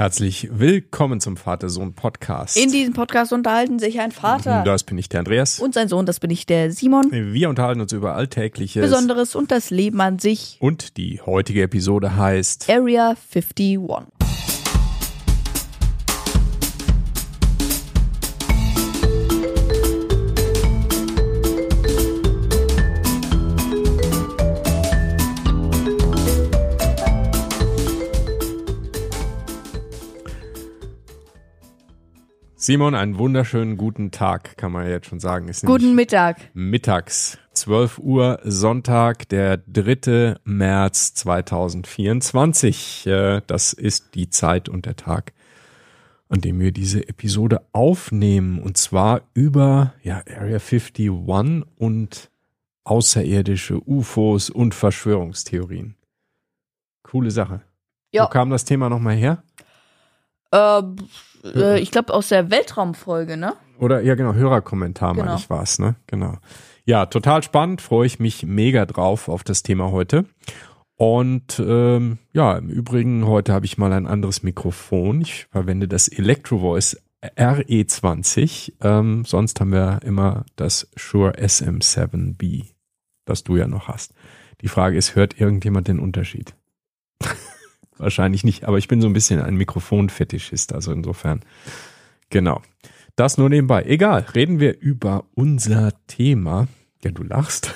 Herzlich willkommen zum Vater-Sohn-Podcast. In diesem Podcast unterhalten sich ein Vater Das bin ich, der Andreas. und sein Sohn, das bin ich, der Simon. Wir unterhalten uns über Alltägliches. Besonderes und das Leben an sich. Und die heutige Episode heißt Area 51. Simon, einen wunderschönen guten Tag, kann man jetzt schon sagen. Ist Guten Mittag. mittags, 12 Uhr, Sonntag, der 3. März 2024. Äh, Das ist die Zeit und der Tag, an dem wir diese Episode aufnehmen. Und zwar über ja, Area 51 und außerirdische UFOs und Verschwörungstheorien. Coole Sache. Ja. Wo kam das Thema nochmal her? Äh, äh, ich glaube aus der Weltraumfolge, ne? Oder ja, genau, Hörerkommentar, meine Genau. ich, war es, ne? Genau. Ja, total spannend, freue ich mich mega drauf auf das Thema heute. Und ähm, ja, im Übrigen, heute habe ich mal ein anderes Mikrofon. Ich verwende das Electro Voice RE20. Ähm, sonst haben wir immer das Shure SM7B, das du ja noch hast. Die Frage ist, hört irgendjemand den Unterschied? Wahrscheinlich nicht, aber ich bin so ein bisschen ein Mikrofonfetischist, also insofern. Genau. Das nur nebenbei. Egal, reden wir über unser Thema. Ja, du lachst.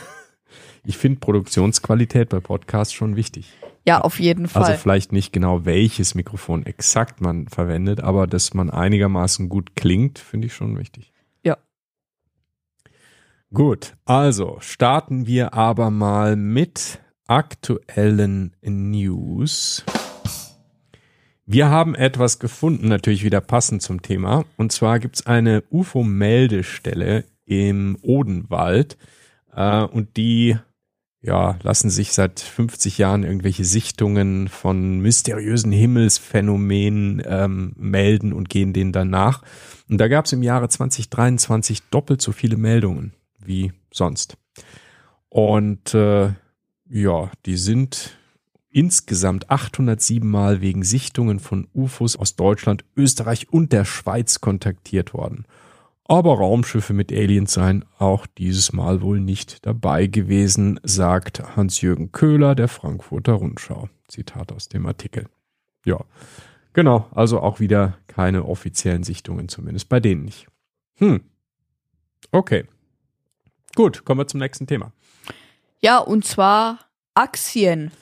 Ich finde Produktionsqualität bei Podcasts schon wichtig. Ja, auf jeden Fall. Also vielleicht nicht genau welches Mikrofon exakt man verwendet, aber dass man einigermaßen gut klingt, finde ich schon wichtig. Ja. Gut, also starten wir aber mal mit aktuellen News. Wir haben etwas gefunden, natürlich wieder passend zum Thema. Und zwar gibt es eine UFO-Meldestelle im Odenwald. Äh, und die ja, lassen sich seit 50 Jahren irgendwelche Sichtungen von mysteriösen Himmelsphänomenen ähm, melden und gehen denen dann nach. Und da gab es im Jahre 2023 doppelt so viele Meldungen wie sonst. Und äh, ja, die sind insgesamt 807 Mal wegen Sichtungen von UFOs aus Deutschland, Österreich und der Schweiz kontaktiert worden. Aber Raumschiffe mit Aliens seien auch dieses Mal wohl nicht dabei gewesen, sagt Hans-Jürgen Köhler der Frankfurter Rundschau. Zitat aus dem Artikel. Ja, genau, also auch wieder keine offiziellen Sichtungen, zumindest bei denen nicht. Hm. Okay. Gut, kommen wir zum nächsten Thema. ja, und zwar Aktien.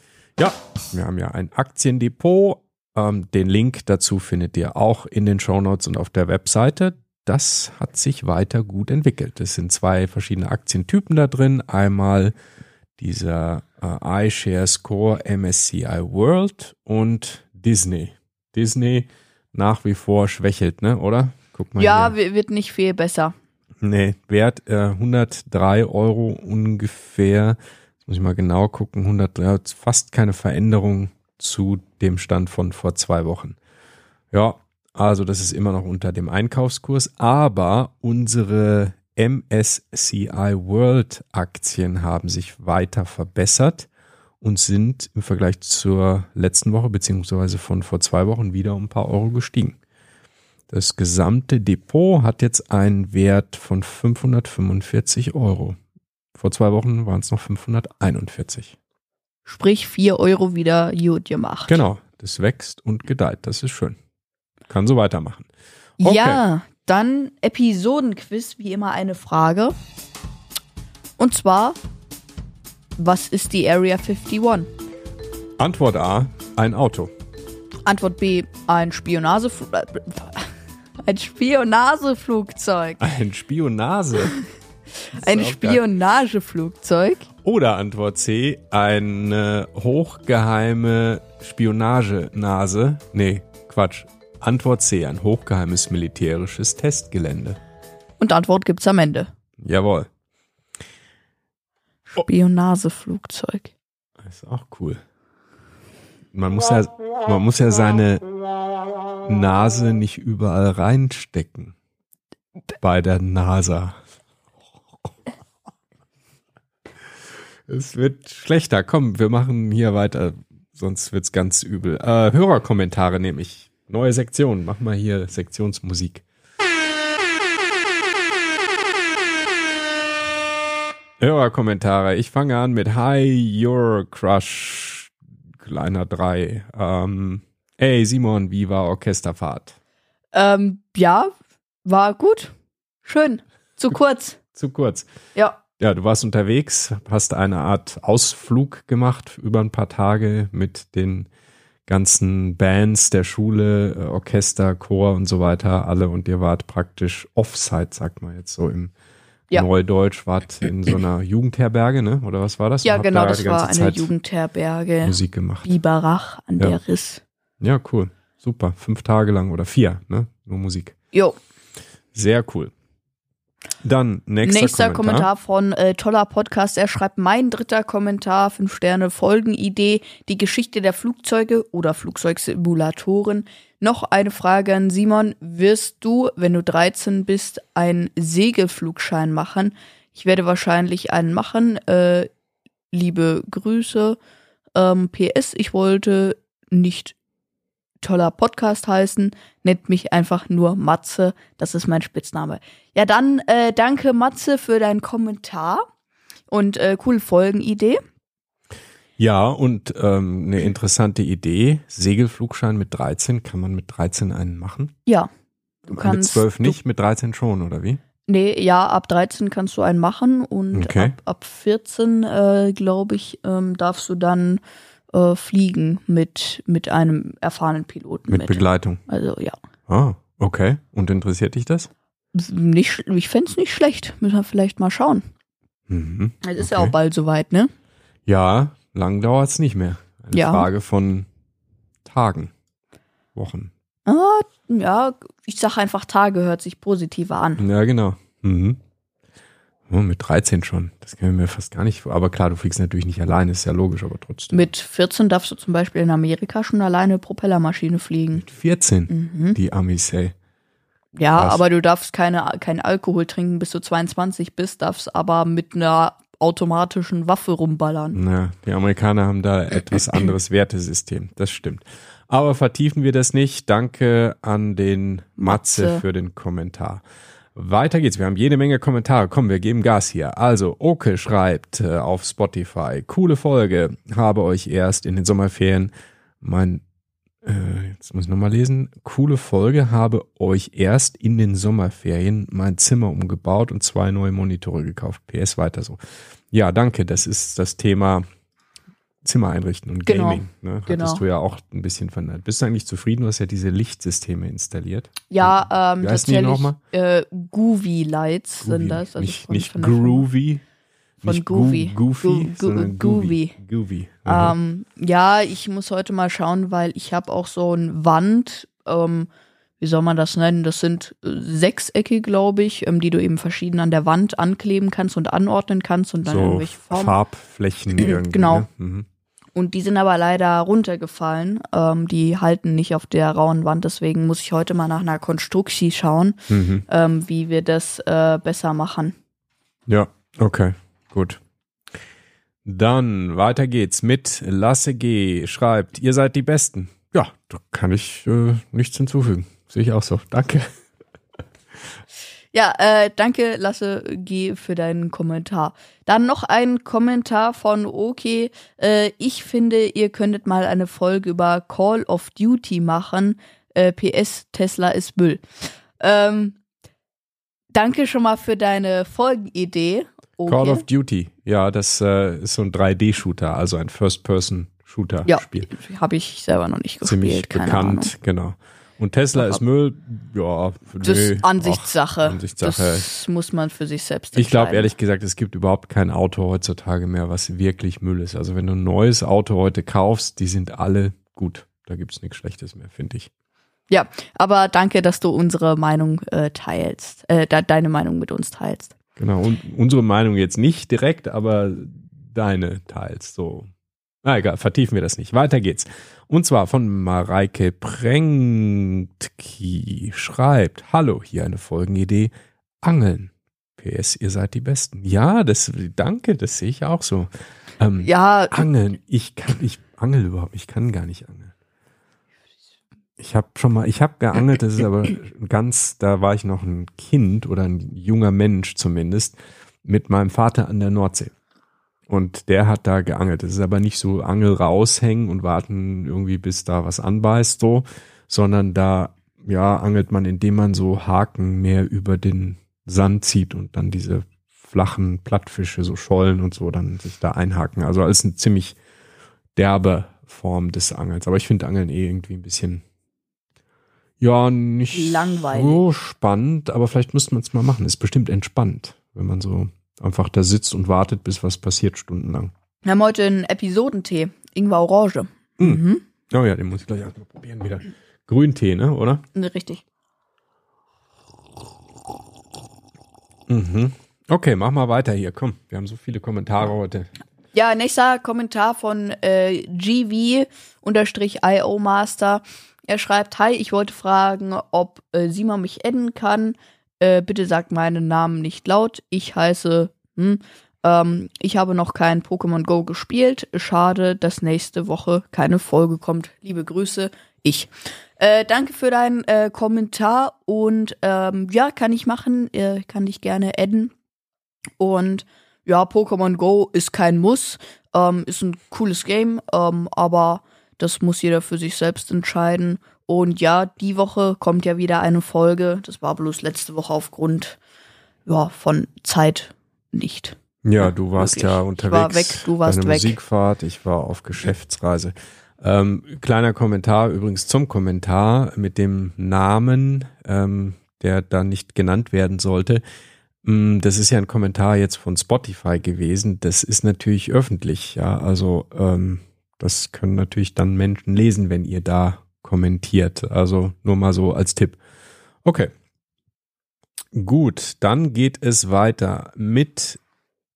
Ja, wir haben ja ein Aktiendepot. Ähm, den Link dazu findet ihr auch in den Shownotes und auf der Webseite. Das hat sich weiter gut entwickelt. Es sind zwei verschiedene Aktientypen da drin. Einmal dieser äh, iShares Core MSCI World und Disney. Disney nach wie vor schwächelt, ne, oder? Guck mal Ja, hier. wi- wird nicht viel besser. Nee, Wert äh, 103 Euro ungefähr. Jetzt muss ich mal genau gucken. 103, fast keine Veränderung zu dem Stand von vor zwei Wochen. Ja, also das ist immer noch unter dem Einkaufskurs, aber unsere MSCI World Aktien haben sich weiter verbessert und sind im Vergleich zur letzten Woche beziehungsweise von vor zwei Wochen wieder um ein paar Euro gestiegen. Das gesamte Depot hat jetzt einen Wert von 545 Euro. Vor zwei Wochen waren es noch 541. Sprich, 4 Euro wieder gut gemacht. Genau, das wächst und gedeiht. Das ist schön. Kann so weitermachen. Okay. Ja, dann Episodenquiz, wie immer eine Frage. Und zwar, was ist die Area 51? Antwort A, ein Auto. Antwort B, ein Spionagefl ein Spionageflugzeug. Ein Spionase. Ein. Spionageflugzeug. Oder Antwort C, eine hochgeheime Spionagenase. Nee, Quatsch. Antwort C, ein hochgeheimes militärisches Testgelände. Und Antwort gibt's am Ende. Jawohl. Spionageflugzeug. Ist auch cool. Man muss ja, man muss ja seine Nase nicht überall reinstecken. Bei der NASA. Es wird schlechter. Komm, wir machen hier weiter. Sonst wird's ganz übel. Äh, Hörerkommentare nehme ich Neue Sektion. Mach mal hier Sektionsmusik. Hörerkommentare. Ich fange an mit Hi, Your Crush, kleiner 3. Ähm, ey, Simon, wie war Orchesterfahrt? Ähm, ja, war gut. Schön. Zu kurz. Zu kurz. Ja. Ja, du warst unterwegs, hast eine Art Ausflug gemacht über ein paar Tage mit den ganzen Bands der Schule, äh, Orchester, Chor und so weiter, alle und ihr wart praktisch Offside, sagt man jetzt so im Ja. Neudeutsch, wart in so einer Jugendherberge, ne? Oder was war das? Ja, genau, da das war eine Zeit Jugendherberge. Musik gemacht. Biberach an Ja. der Riss. Ja, cool. Super. Fünf Tage lang oder vier, ne? Nur Musik. Jo. Sehr cool. Dann nächster, Nächster Kommentar. Kommentar, von äh, toller Podcast. Er schreibt mein dritter Kommentar, fünf Sterne Folgenidee, die Geschichte der Flugzeuge oder Flugzeugsimulatoren. Noch eine Frage an Simon. Wirst du, wenn du 13 bist, einen Segelflugschein machen? Ich werde wahrscheinlich einen machen. Äh, liebe Grüße. Ähm, PS, ich wollte nicht toller Podcast heißen, nennt mich einfach nur Matze. Das ist mein Spitzname. Ja, dann äh, danke Matze für deinen Kommentar und äh, coole Folgenidee. Ja, und ähm, eine interessante Idee. Segelflugschein mit 13. Kann man mit 13 einen machen? Ja, du mit kannst 12 du- nicht, mit 13 schon, oder wie? Nee, ja, ab 13 kannst du einen machen und Okay. ab, ab 14, äh, glaube ich, ähm, darfst du dann äh, fliegen mit, mit einem erfahrenen Piloten Mit mit. Begleitung. Also ja. Ah, okay. Und interessiert dich das? Nicht, ich fänd's nicht schlecht. Müssen wir vielleicht mal schauen. Mhm. Es ist ja Okay. auch bald soweit, ne? Ja, lang dauert's nicht mehr. Eine Ja. Frage von Tagen, Wochen. Ah, ja, ich sag einfach Tage hört sich positiver an. Ja, genau. Mhm. Oh, mit 13 schon. Das kann ich mir fast gar nicht vor. Aber klar, du fliegst natürlich nicht alleine, ist ja logisch, aber trotzdem. Mit 14 darfst du zum Beispiel in Amerika schon alleine Propellermaschine fliegen. Mit 14, Mhm. die Amis, ey. Ja, Krass. aber du darfst keine, keinen Alkohol trinken, bis du 22 bist, darfst aber mit einer automatischen Waffe rumballern. Na, die Amerikaner haben da etwas anderes Wertesystem. Das stimmt. Aber vertiefen wir das nicht. Danke an den Matze, Matze. für den Kommentar. Weiter geht's. Wir haben jede Menge Kommentare. Komm, wir geben Gas hier. Also, Oke schreibt äh, auf Spotify. Coole Folge. Habe euch erst in den Sommerferien mein, äh, jetzt muss ich nochmal lesen. Coole Folge. Habe euch erst in den Sommerferien mein Zimmer umgebaut und zwei neue Monitore gekauft. PS weiter so. Ja, danke. Das ist das Thema Zimmer einrichten und Genau. Gaming. Ne? Hattest Genau. du ja auch ein bisschen von. Bist du eigentlich zufrieden? Du hast ja diese Lichtsysteme installiert. Ja, ähm, Wie heißen die tatsächlich nochmal? äh, Groovy Lights sind Groovy. das. Also nicht von- nicht von groovy. Von nicht Goofy. Goofy, Gu- sondern Goofy. Goofy. Ähm, ja, ich muss heute mal schauen, weil ich habe auch so ein Wand, ähm, wie soll man das nennen? Das sind äh, Sechsecke, glaube ich, ähm, die du eben verschieden an der Wand ankleben kannst und anordnen kannst und dann so irgendwelche Formen. Farbflächen irgendwie. Genau. Ne? Mhm. Und die sind aber leider runtergefallen. Ähm, die halten nicht auf der rauen Wand, deswegen muss ich heute mal nach einer Konstruktion schauen, Mhm. ähm, wie wir das äh, besser machen. Ja, okay, gut. Dann weiter geht's mit Lasse G. Schreibt, ihr seid die Besten. Ja, da kann ich äh, nichts hinzufügen. Sehe ich auch so. Danke. Ja, äh, danke, Lasse G, für deinen Kommentar. Dann noch ein Kommentar von Okay. Äh, ich finde, ihr könntet mal eine Folge über Call of Duty machen. Äh, PS, Tesla ist Müll. Ähm, danke schon mal für deine Folgenidee. Okay. Call of Duty. Ja, das äh, ist so ein 3D-Shooter, also ein ja, First-Person-Shooter-Spiel. habe ich selber noch nicht gespielt. Ziemlich bekannt, Ahnung. genau. Und Tesla ist Müll, ja, Das nö, ist Ansichtssache. Ach, Ansichtssache. Das muss man für sich selbst Ich glaube entscheiden. ehrlich gesagt, es gibt überhaupt kein Auto heutzutage mehr, was wirklich Müll ist. Also wenn du ein neues Auto heute kaufst, die sind alle gut. Da gibt's nichts Schlechtes mehr, finde ich. Ja, aber danke, dass du unsere Meinung äh, teilst, äh, de deine Meinung mit uns teilst. Genau. Und unsere Meinung jetzt nicht direkt, aber deine teils. So. Na egal, vertiefen wir das nicht. Weiter geht's. Und zwar von Mareike Prengtki schreibt, hallo, hier eine Folgenidee. Angeln. PS, ihr seid die Besten. Ja, das, danke, das sehe ich auch so. Ähm, Ja, Angeln. Ich kann, ich angel überhaupt, ich kann gar nicht angeln. Ich habe schon mal, ich habe geangelt, das ist aber ganz, da war ich noch ein Kind oder ein junger Mensch zumindest, mit meinem Vater an der Nordsee. Und der hat da geangelt. Das ist aber nicht so Angel raushängen und warten irgendwie, bis da was anbeißt, so, sondern da, ja, angelt man, indem man so Haken mehr über den Sand zieht und dann diese flachen Plattfische, so Schollen und so, dann sich da einhaken. Also alles eine ziemlich derbe Form des Angels. Aber ich finde Angeln eh irgendwie ein bisschen ja, nicht Langweilig. so spannend, aber vielleicht müsste man es mal machen. Ist bestimmt entspannt, wenn man so einfach da sitzt und wartet, bis was passiert, stundenlang. Wir haben heute einen Episodentee. Ingwer Orange. Mm. Mhm. Oh ja, den muss ich gleich erstmal probieren wieder. Grüntee, ne, oder? Ne, Richtig. Mhm. Okay, mach mal weiter hier. Komm, wir haben so viele Kommentare heute. Ja, nächster Kommentar von äh, GV-IO Master. Er schreibt, hi, ich wollte fragen, ob äh, Simon mich adden kann. Äh, bitte sagt meinen Namen nicht laut. Ich heiße, hm, ähm, ich habe noch kein Pokémon Go gespielt. Schade, dass nächste Woche keine Folge kommt. Liebe Grüße, ich. Äh, danke für deinen äh, Kommentar und ähm, ja, kann ich machen, äh, kann dich gerne adden. Und ja, Pokémon Go ist kein Muss, ähm, ist ein cooles Game, ähm, aber das muss jeder für sich selbst entscheiden. Und ja, die Woche kommt ja wieder eine Folge. Das war bloß letzte Woche aufgrund ja, von Zeit nicht. Ja, du warst wirklich. ja Ich unterwegs. war weg, du warst bei einer weg. Musikfahrt, ich war auf Geschäftsreise. Ähm, kleiner Kommentar übrigens zum Kommentar mit dem Namen, ähm, der da nicht genannt werden sollte. Mm, Das ist ja ein Kommentar jetzt von Spotify gewesen. Das ist natürlich öffentlich, ja. Also ähm, das können natürlich dann Menschen lesen, wenn ihr da kommentiert. Also nur mal so als Tipp. Okay. Gut, dann geht es weiter mit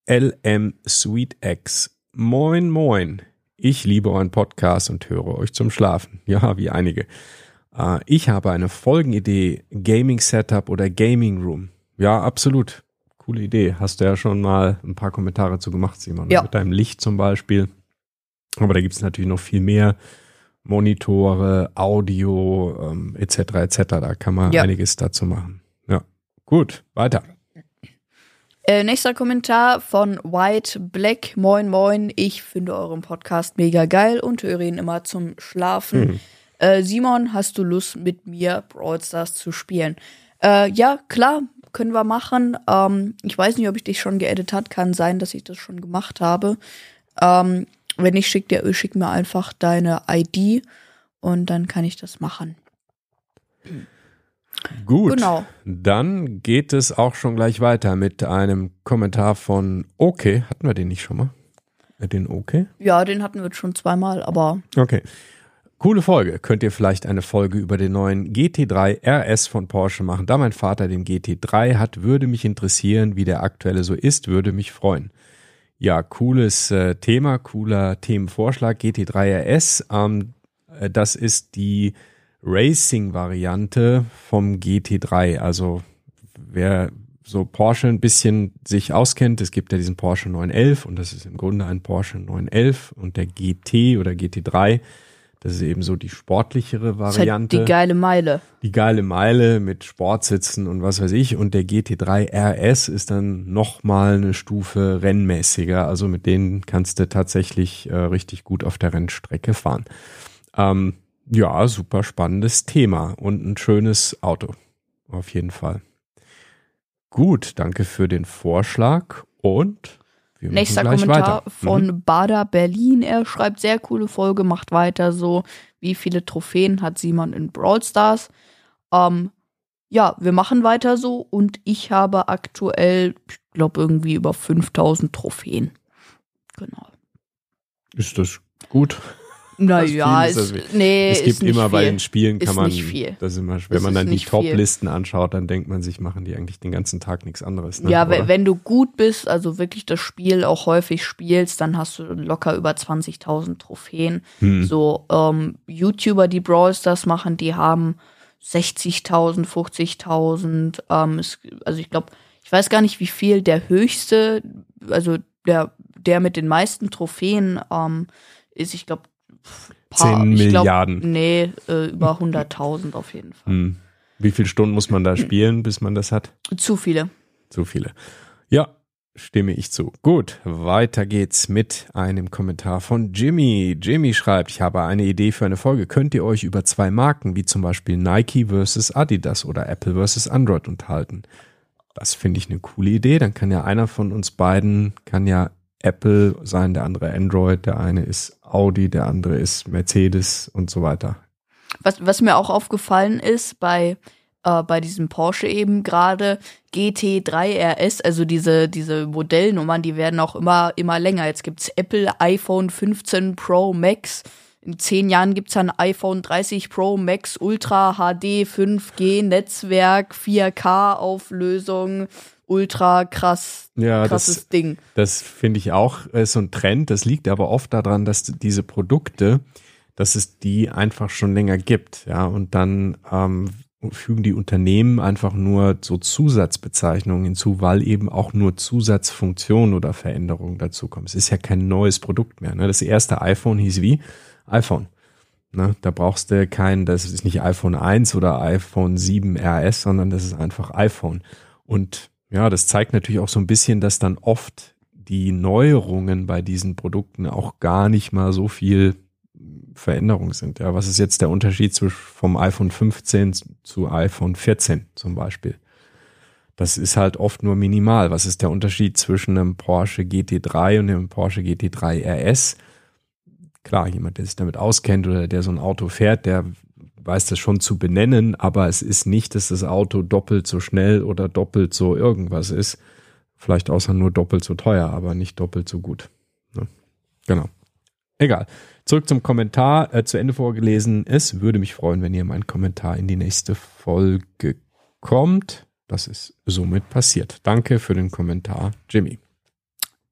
LM Sweet X. Moin, moin. Ich liebe euren Podcast und höre euch zum Schlafen. Ja, wie einige. Äh, Ich habe eine Folgenidee, Gaming Setup oder Gaming Room. Ja, absolut. Coole Idee. Hast du ja schon mal ein paar Kommentare zu gemacht, Simon. Ja. Mit deinem Licht zum Beispiel. Aber da gibt es natürlich noch viel mehr. Monitore, Audio, ähm, etc. etc. Da kann man Ja. einiges dazu machen. Ja. Gut, weiter. Äh, nächster Kommentar von White Black. Moin, moin. Ich finde euren Podcast mega geil und höre ihn immer zum Schlafen. Hm. Äh, Simon, hast du Lust, mit mir Brawl Stars zu spielen? Äh, ja, klar, können wir machen. Ähm, ich weiß nicht, ob ich dich schon geedit hat. Kann sein, dass ich das schon gemacht habe. Ähm, wenn nicht, schick, dir, schick mir einfach deine ID und dann kann ich das machen. Gut. Genau. Dann geht es auch schon gleich weiter mit einem Kommentar von Okay. Hatten wir den nicht schon mal? Äh, Den Okay? Ja, den hatten wir schon zweimal, aber Okay. Coole Folge. Könnt ihr vielleicht eine Folge über den neuen GT3 RS von Porsche machen? Da mein Vater den GT3 hat, würde mich interessieren, wie der aktuelle so ist, würde mich freuen. Ja, cooles äh, Thema, cooler Themenvorschlag. GT3 RS, ähm, äh, das ist die Racing-Variante vom GT3. Also wer so Porsche ein bisschen sich auskennt, es gibt ja diesen Porsche 911 und das ist im Grunde ein Porsche 911 und der GT oder GT3, das ist eben so die sportlichere ist halt Variante die geile Meile. die geile Meile mit Sportsitzen und was weiß ich. Und der GT3 RS ist dann nochmal eine Stufe rennmäßiger. Also mit denen kannst du tatsächlich äh, richtig gut auf der Rennstrecke fahren. Ähm, ja, super spannendes Thema und ein schönes Auto. Auf jeden Fall. Gut, danke für den Vorschlag und wir Nächster Kommentar weiter. von Mhm. Bader Berlin. Er schreibt sehr coole Folge, macht weiter so. Wie viele Trophäen hat Simon in Brawl Stars? Ähm, ja, wir machen weiter so und ich habe aktuell, ich glaube, irgendwie über 5000 Trophäen. Genau. Ist das gut? Naja, ist ist, nee, es gibt immer bei den Spielen kann man, das ist immer, wenn Es man dann die. Top-Listen anschaut, dann denkt man sich, machen die eigentlich den ganzen Tag nichts anderes. Ne? Ja, Oder? we- wenn du gut bist, also wirklich das Spiel auch häufig spielst, dann hast du locker über 20.000 Trophäen. Hm. So ähm, YouTuber, die Brawl Stars machen, die haben 60.000, 50.000. Ähm, es- also ich glaube, ich weiß gar nicht, wie viel der höchste, also der der mit den meisten Trophäen ähm, ist. Ich glaube, paar, 10 ich glaub, Milliarden. nee, äh, über 100.000 auf jeden Fall. Hm. Wie viele Stunden muss man da spielen, bis man das hat? Zu viele. Zu viele. Ja, stimme ich zu. Gut, weiter geht's mit einem Kommentar von Jimmy. Jimmy schreibt, ich habe eine Idee für eine Folge. Könnt ihr euch über zwei Marken, wie zum Beispiel Nike versus Adidas oder Apple versus Android unterhalten? Das finde ich eine coole Idee. Dann kann ja einer von uns beiden, kann ja Apple sein, der andere Android, der eine ist Audi, der andere ist Mercedes und so weiter. Was, was mir auch aufgefallen ist bei, äh, bei diesem Porsche eben gerade, GT3 RS, also diese, diese Modellnummern, die werden auch immer, immer länger. Jetzt gibt's Apple iPhone 15 Pro Max. In zehn Jahren gibt's dann iPhone 30 Pro Max Ultra HD 5G Netzwerk 4K Auflösung ultra krass Ja, krasses das, Ding. das finde ich auch ist so ein Trend. Das liegt aber oft daran, dass diese Produkte, dass es die einfach schon länger gibt. Ja, und dann ähm, fügen die Unternehmen einfach nur so Zusatzbezeichnungen hinzu, weil eben auch nur Zusatzfunktionen oder Veränderungen dazukommen. Es ist ja kein neues Produkt mehr. Ne? Das erste iPhone hieß wie? iPhone. Ne? Da brauchst du kein, das ist nicht iPhone 1 oder iPhone 7 RS, sondern das ist einfach iPhone. Und ja, das zeigt natürlich auch so ein bisschen, dass dann oft die Neuerungen bei diesen Produkten auch gar nicht mal so viel Veränderung sind. Ja, was ist jetzt der Unterschied zwischen vom iPhone 15 zu iPhone 14 zum Beispiel? Das ist halt oft nur minimal. Was ist der Unterschied zwischen einem Porsche GT3 und einem Porsche GT3 RS? Klar, jemand, der sich damit auskennt oder der so ein Auto fährt, der weiß das schon zu benennen, aber es ist nicht, dass das Auto doppelt so schnell oder doppelt so irgendwas ist. Vielleicht außer nur doppelt so teuer, aber nicht doppelt so gut. Ne? Genau. Egal. Zurück zum Kommentar, äh, zu Ende vorgelesen. Es würde mich freuen, wenn ihr meinen Kommentar in die nächste Folge kommt. Das ist somit passiert. Danke für den Kommentar, Jimmy.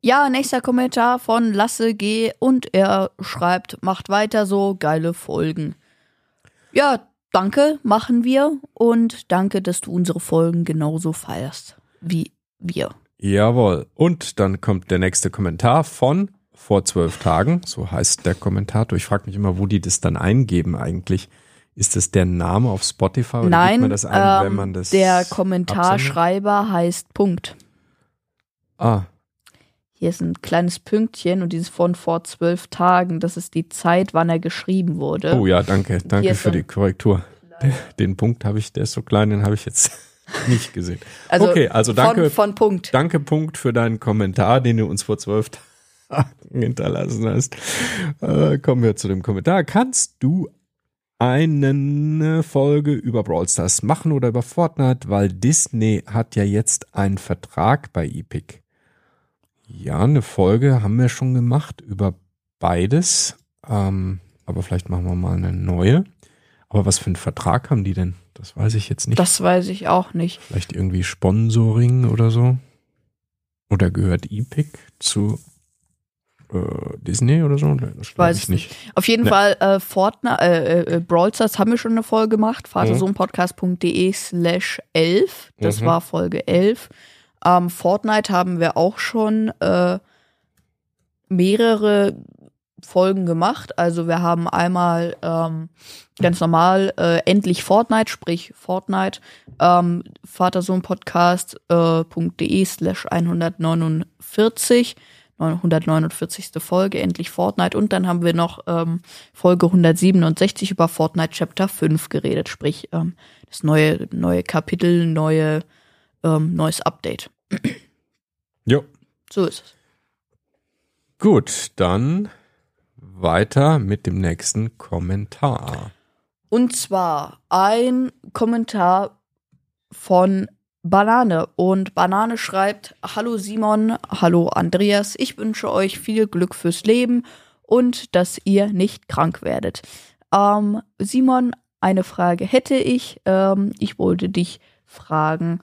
Ja, nächster Kommentar von Lasse G. Und er schreibt, macht weiter so, geile Folgen. Ja, danke, machen wir. Und danke, dass du unsere Folgen genauso feierst wie wir. Jawohl. Und dann kommt der nächste Kommentar von vor zwölf Tagen. So heißt der Kommentator. Ich frage mich immer, wo die das dann eingeben eigentlich. Ist das der Name auf Spotify oder Nein, man das ein, ähm, wenn man das der absendet? Kommentarschreiber heißt Punkt. Ah, Hier ist ein kleines Pünktchen und dieses von vor zwölf Tagen. Das ist die Zeit, wann er geschrieben wurde. oh ja, danke, danke für die Korrektur. Den, den Punkt habe ich, der ist so klein, den habe ich jetzt nicht gesehen. Also okay, also danke, Von, von Punkt. danke Punkt für deinen Kommentar, den du uns vor zwölf Tagen hinterlassen hast. Äh, kommen wir zu dem Kommentar. Kannst du eine Folge über Brawl Stars machen oder über Fortnite, weil Disney hat ja jetzt einen Vertrag bei Epic. Ja, eine Folge haben wir schon gemacht über beides, ähm, aber vielleicht machen wir mal eine neue. Aber was für einen Vertrag haben die denn? Das weiß ich jetzt nicht. Das weiß ich auch nicht. Vielleicht irgendwie Sponsoring oder so? Oder gehört Epic zu äh, Disney oder so? Das Ich weiß es nicht. Auf jeden Nee. Fall, äh, Fortnite, äh, äh, Brawl Stars haben wir schon eine Folge gemacht. vatersohnpodcast.de slash 11. Das Mhm. war Folge 11. Ähm, Fortnite haben wir auch schon äh, mehrere Folgen gemacht. Also wir haben einmal ähm, ganz normal äh, endlich Fortnite, sprich Fortnite, ähm, vatersohnpodcast.de slash 149, 149. Folge, endlich Fortnite. Und dann haben wir noch ähm, Folge 167 über Fortnite Chapter 5 geredet, sprich ähm, das neue, neue Kapitel, neue, ähm, neues Update. Jo. So ist es. Gut, dann weiter mit dem nächsten Kommentar. Und zwar ein Kommentar von Banane. Und Banane schreibt, Hallo Simon, hallo Andreas, ich wünsche euch viel Glück fürs Leben und dass ihr nicht krank werdet. Ähm, Simon, eine Frage hätte ich. Ähm, ich wollte dich fragen,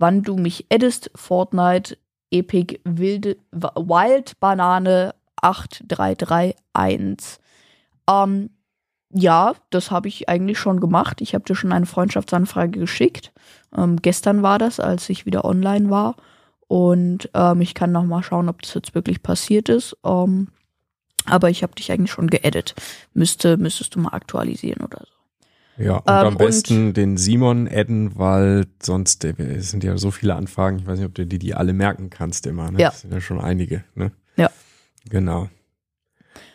wann du mich addest, Fortnite Epic Wilde, Wild Banane 8331. Ähm, ja, das habe ich eigentlich schon gemacht. Ich habe dir schon eine Freundschaftsanfrage geschickt. Ähm, gestern war das, als ich wieder online war. Und ähm, ich kann noch mal schauen, ob das jetzt wirklich passiert ist. Ähm, Aber ich habe dich eigentlich schon geedit. Müsste, müsstest du mal aktualisieren oder so. Ja, und Ähm, am besten und- den Simon adden, weil sonst es sind ja so viele Anfragen. Ich weiß nicht, ob du dir die alle merken kannst immer. Ne? Ja. Das sind ja schon einige. Ne? Ja. Genau.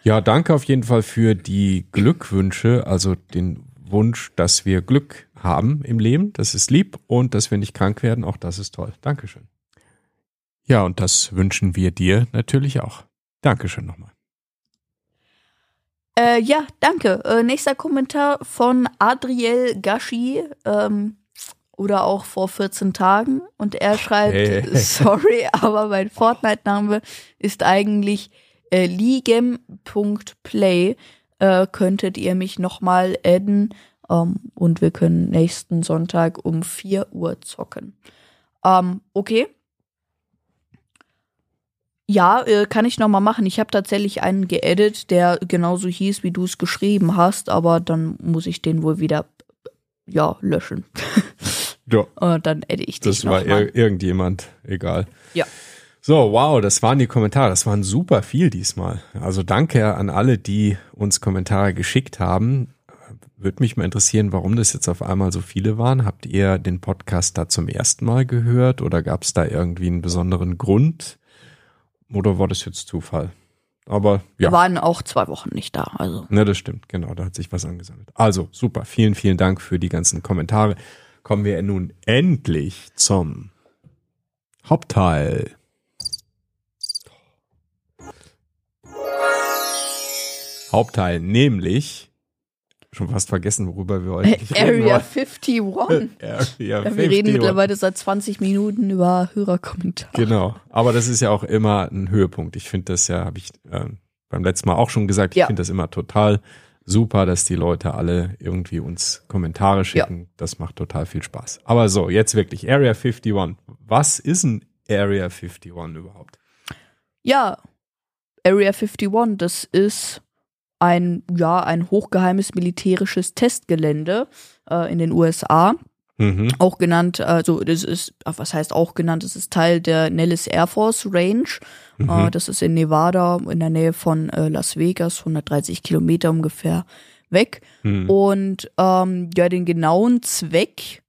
Ja, danke auf jeden Fall für die Glückwünsche, also den Wunsch, dass wir Glück haben im Leben. Das ist lieb und dass wir nicht krank werden. Auch das ist toll. Dankeschön. Ja, und das wünschen wir dir natürlich auch. Dankeschön nochmal. Äh, ja, danke. Äh, nächster Kommentar von Adriel Gashi. Ähm, oder auch vor 14 Tagen. Und er schreibt, Hey. sorry, aber mein Fortnite-Name ist eigentlich äh, ligem.play. Äh, könntet ihr mich nochmal adden ähm, und wir können nächsten Sonntag um 4 Uhr zocken. Ähm, okay. Ja, äh, kann ich nochmal machen. Ich habe tatsächlich einen geedit, der genauso hieß, wie du es geschrieben hast, aber dann muss ich den wohl wieder ja, löschen. Ja. Und dann edit ich dich Das war ir irgendjemand, egal. Ja. So, wow, das waren die Kommentare. Das waren super viel diesmal. Also danke an alle, die uns Kommentare geschickt haben. Würde mich mal interessieren, warum das jetzt auf einmal so viele waren. Habt ihr den Podcast da zum ersten Mal gehört oder gab es da irgendwie einen besonderen Grund? Oder war das jetzt Zufall? Aber ja. Wir waren auch zwei Wochen nicht da, also. Ne, das stimmt, genau, da hat sich was angesammelt. Also, super, vielen, vielen Dank für die ganzen Kommentare. Kommen wir nun endlich zum Hauptteil. Hauptteil, nämlich, schon fast vergessen, worüber wir heute eigentlich reden Area wollen. 51. Area Ja, wir 51. reden mittlerweile seit 20 Minuten über Hörerkommentare. Genau, aber das ist ja auch immer ein Höhepunkt. Ich finde das ja, habe ich äh, beim letzten Mal auch schon gesagt, ich Ja. finde das immer total super, dass die Leute alle irgendwie uns Kommentare schicken. Das macht total viel Spaß. Aber so, jetzt wirklich, Area 51. Was ist ein Area 51 überhaupt? Ja, Area 51, das ist ein, ja, ein hochgeheimes militärisches Testgelände äh, in den USA. Mhm. Auch genannt, also das ist, was heißt auch genannt, das ist Teil der Nellis Air Force Range. Mhm. Äh, das ist in Nevada, in der Nähe von äh, Las Vegas, 130 Kilometer ungefähr weg. Mhm. Und ähm, ja, den genauen Zweck,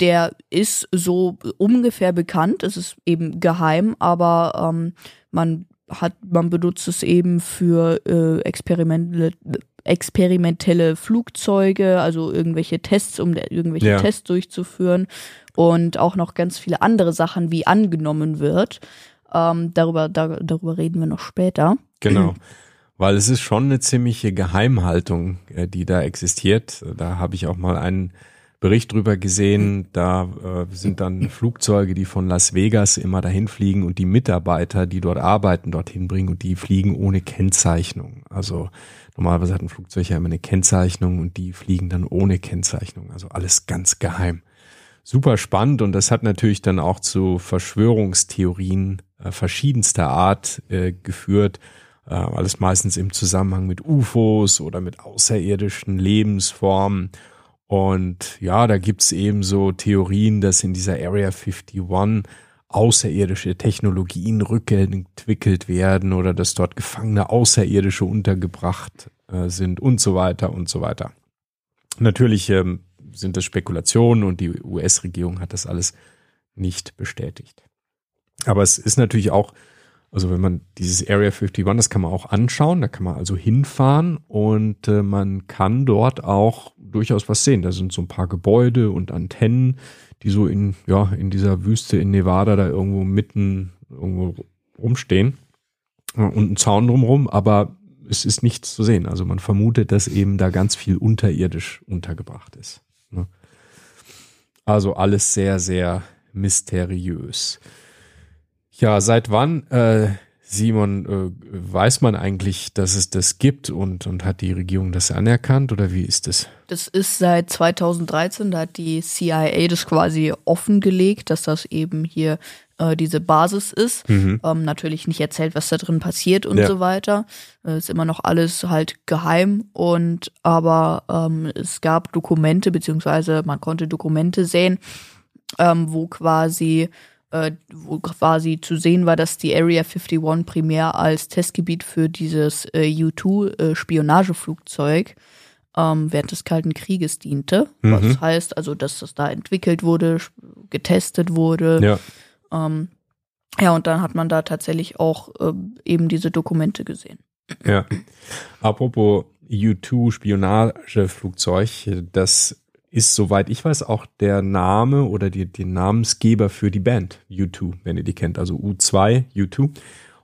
der ist so ungefähr bekannt. Es ist eben geheim, aber ähm, man hat, man benutzt es eben für äh, experimentelle, experimentelle Flugzeuge, also irgendwelche Tests, um irgendwelche Ja. Tests durchzuführen und auch noch ganz viele andere Sachen, wie angenommen wird. Ähm, darüber, da, darüber reden wir noch später. Genau. Weil es ist schon eine ziemliche Geheimhaltung, äh, die da existiert. Da habe ich auch mal einen Bericht drüber gesehen. Da äh, sind dann Flugzeuge, die von Las Vegas immer dahin fliegen und die Mitarbeiter, die dort arbeiten, dorthin bringen und die fliegen ohne Kennzeichnung. Also normalerweise hat ein Flugzeug ja immer eine Kennzeichnung und die fliegen dann ohne Kennzeichnung. Also alles ganz geheim. Super spannend und das hat natürlich dann auch zu Verschwörungstheorien äh, verschiedenster Art äh, geführt. Äh, alles meistens im Zusammenhang mit UFOs oder mit außerirdischen Lebensformen. Und ja, da gibt's eben so Theorien, dass in dieser Area 51 außerirdische Technologien rückentwickelt werden oder dass dort Gefangene Außerirdische untergebracht äh, sind und so weiter und so weiter. Natürlich ähm, sind das Spekulationen und die US-Regierung hat das alles nicht bestätigt. Aber es ist natürlich auch, also wenn man dieses Area 51, das kann man auch anschauen, da kann man also hinfahren und äh, man kann dort auch durchaus was sehen. Da sind so ein paar Gebäude und Antennen, die so in, ja, in dieser Wüste in Nevada da irgendwo mitten irgendwo rumstehen und ein Zaun drumherum, aber es ist nichts zu sehen. Also man vermutet, dass eben da ganz viel unterirdisch untergebracht ist. Ne? Also alles sehr, sehr mysteriös. Ja, seit wann, äh, Simon, äh, weiß man eigentlich, dass es das gibt und, und hat die Regierung das anerkannt oder wie ist das? Das ist seit 2013, da hat die CIA das quasi offengelegt, dass das eben hier äh, diese Basis ist. Mhm. Ähm, natürlich nicht erzählt, was da drin passiert und Ja. so weiter. Äh, ist immer noch alles halt geheim und aber ähm, es gab Dokumente, beziehungsweise man konnte Dokumente sehen, ähm, wo quasi äh, wo quasi zu sehen war, dass die Area 51 primär als Testgebiet für dieses äh, U-2-Spionageflugzeug ähm, während des Kalten Krieges diente. Mhm. Was heißt also, dass das da entwickelt wurde, getestet wurde. Ja. Ähm, ja, und dann hat man da tatsächlich auch ähm, eben diese Dokumente gesehen. Ja. Apropos U2 Spionageflugzeug, das ist, soweit ich weiß, auch der Name oder die, die Namensgeber für die Band U2, wenn ihr die kennt, also U2, U2.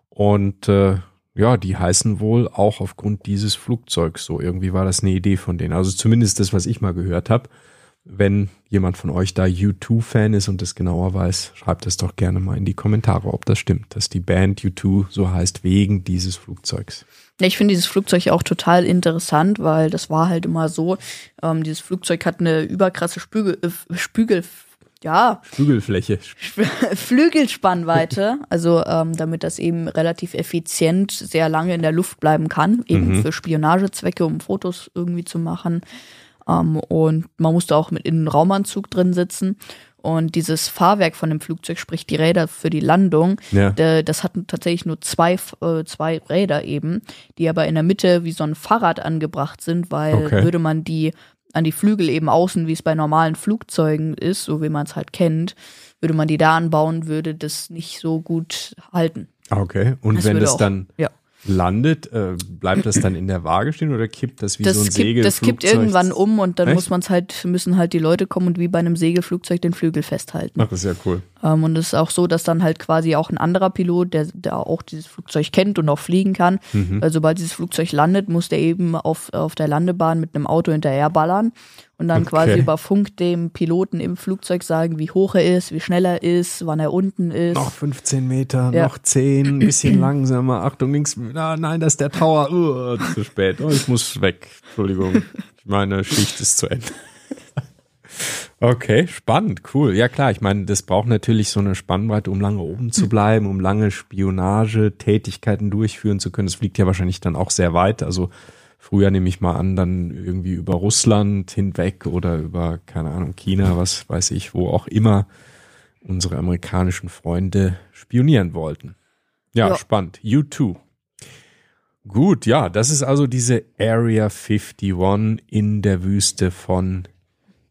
Und äh, ja, die heißen wohl auch aufgrund dieses Flugzeugs so. Irgendwie war das eine Idee von denen. Also zumindest das, was ich mal gehört habe. Wenn jemand von euch da U2-Fan ist und das genauer weiß, schreibt es doch gerne mal in die Kommentare, ob das stimmt, dass die Band U2 so heißt wegen dieses Flugzeugs. Ich finde dieses Flugzeug auch total interessant, weil das war halt immer so, ähm, dieses Flugzeug hat eine überkrasse Spügel, äh, Spügel, ja, Flügelfläche. Flügelspannweite, also ähm, damit das eben relativ effizient sehr lange in der Luft bleiben kann, eben Mhm. für Spionagezwecke, um Fotos irgendwie zu machen. Ähm, und man musste auch mit in einem Raumanzug drin sitzen. Und dieses Fahrwerk von dem Flugzeug, sprich die Räder für die Landung, Ja. das hatten tatsächlich nur zwei, äh, zwei Räder eben, die aber in der Mitte wie so ein Fahrrad angebracht sind, weil Okay. würde man die an die Flügel eben außen, wie es bei normalen Flugzeugen ist, so wie man es halt kennt, würde man die da anbauen, würde das nicht so gut halten. Ah, Okay. Und Das wenn das auch- dann ja. Landet, äh, bleibt das dann in der Waage stehen oder kippt das wie Das, so ein kippt, das kippt irgendwann um und dann Echt? muss man es halt, müssen halt die Leute kommen und wie bei einem Segelflugzeug den Flügel festhalten. Ach, das ist ja cool. Ähm, und es ist auch so, dass dann halt quasi auch ein anderer Pilot, der, der auch dieses Flugzeug kennt und auch fliegen kann, Mhm. weil sobald dieses Flugzeug landet, muss der eben auf, auf der Landebahn mit einem Auto hinterherballern und dann Okay. quasi über Funk dem Piloten im Flugzeug sagen, wie hoch er ist, wie schnell er ist, wann er unten ist. Noch 15 Meter, Ja. noch 10, ein bisschen langsamer. Achtung, links. Ah, nein, das ist der Tower. Uh, zu spät. Oh, ich muss weg. Entschuldigung. Meine Schicht ist zu Ende. Okay, spannend, cool. Ja klar, ich meine, das braucht natürlich so eine Spannweite, um lange oben zu bleiben, um lange Spionage-Tätigkeiten durchführen zu können. Das fliegt ja wahrscheinlich dann auch sehr weit. Also früher nehme ich mal an, dann irgendwie über Russland hinweg oder über, keine Ahnung, China, was weiß ich, wo auch immer unsere amerikanischen Freunde spionieren wollten. Ja, Ja. spannend. U2. Gut, ja, das ist also diese Area 51 in der Wüste von